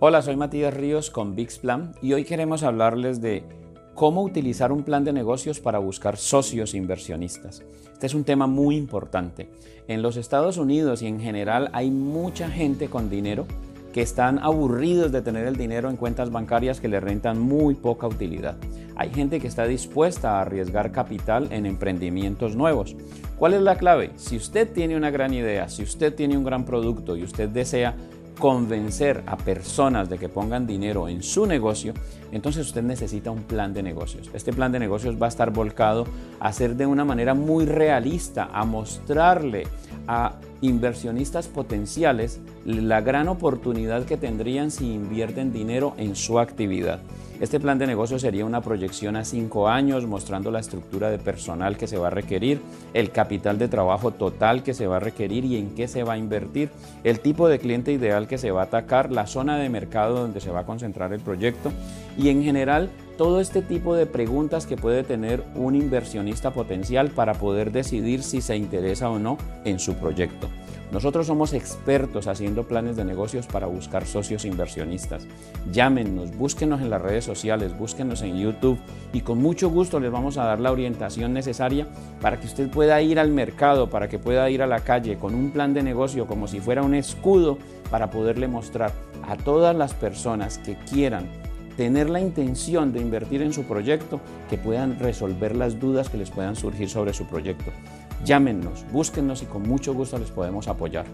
Hola, soy Matías Ríos con Plan y hoy queremos hablarles de cómo utilizar un plan de negocios para buscar socios inversionistas. Este es un tema muy importante. En los Estados Unidos y en general hay mucha gente con dinero que están aburridos de tener el dinero en cuentas bancarias que le rentan muy poca utilidad. Hay gente que está dispuesta a arriesgar capital en emprendimientos nuevos. ¿Cuál es la clave? Si usted tiene una gran idea, si usted tiene un gran producto y usted desea convencer a personas de que pongan dinero en su negocio, entonces usted necesita un plan de negocios. Este plan de negocios va a estar volcado a ser de una manera muy realista, a mostrarle a inversionistas potenciales la gran oportunidad que tendrían si invierten dinero en su actividad. Este plan de negocio sería una proyección a cinco años mostrando la estructura de personal que se va a requerir, el capital de trabajo total que se va a requerir y en qué se va a invertir, el tipo de cliente ideal que se va a atacar, la zona de mercado donde se va a concentrar el proyecto y en general todo este tipo de preguntas que puede tener un inversionista potencial para poder decidir si se interesa o no en su proyecto. Nosotros somos expertos haciendo planes de negocios para buscar socios inversionistas. Llámenos, búsquenos en las redes sociales, búsquenos en YouTube y con mucho gusto les vamos a dar la orientación necesaria para que usted pueda ir al mercado, para que pueda ir a la calle con un plan de negocio como si fuera un escudo para poderle mostrar a todas las personas que quieran tener la intención de invertir en su proyecto, que puedan resolver las dudas que les puedan surgir sobre su proyecto. Llámenos, búsquennos y con mucho gusto les podemos apoyar.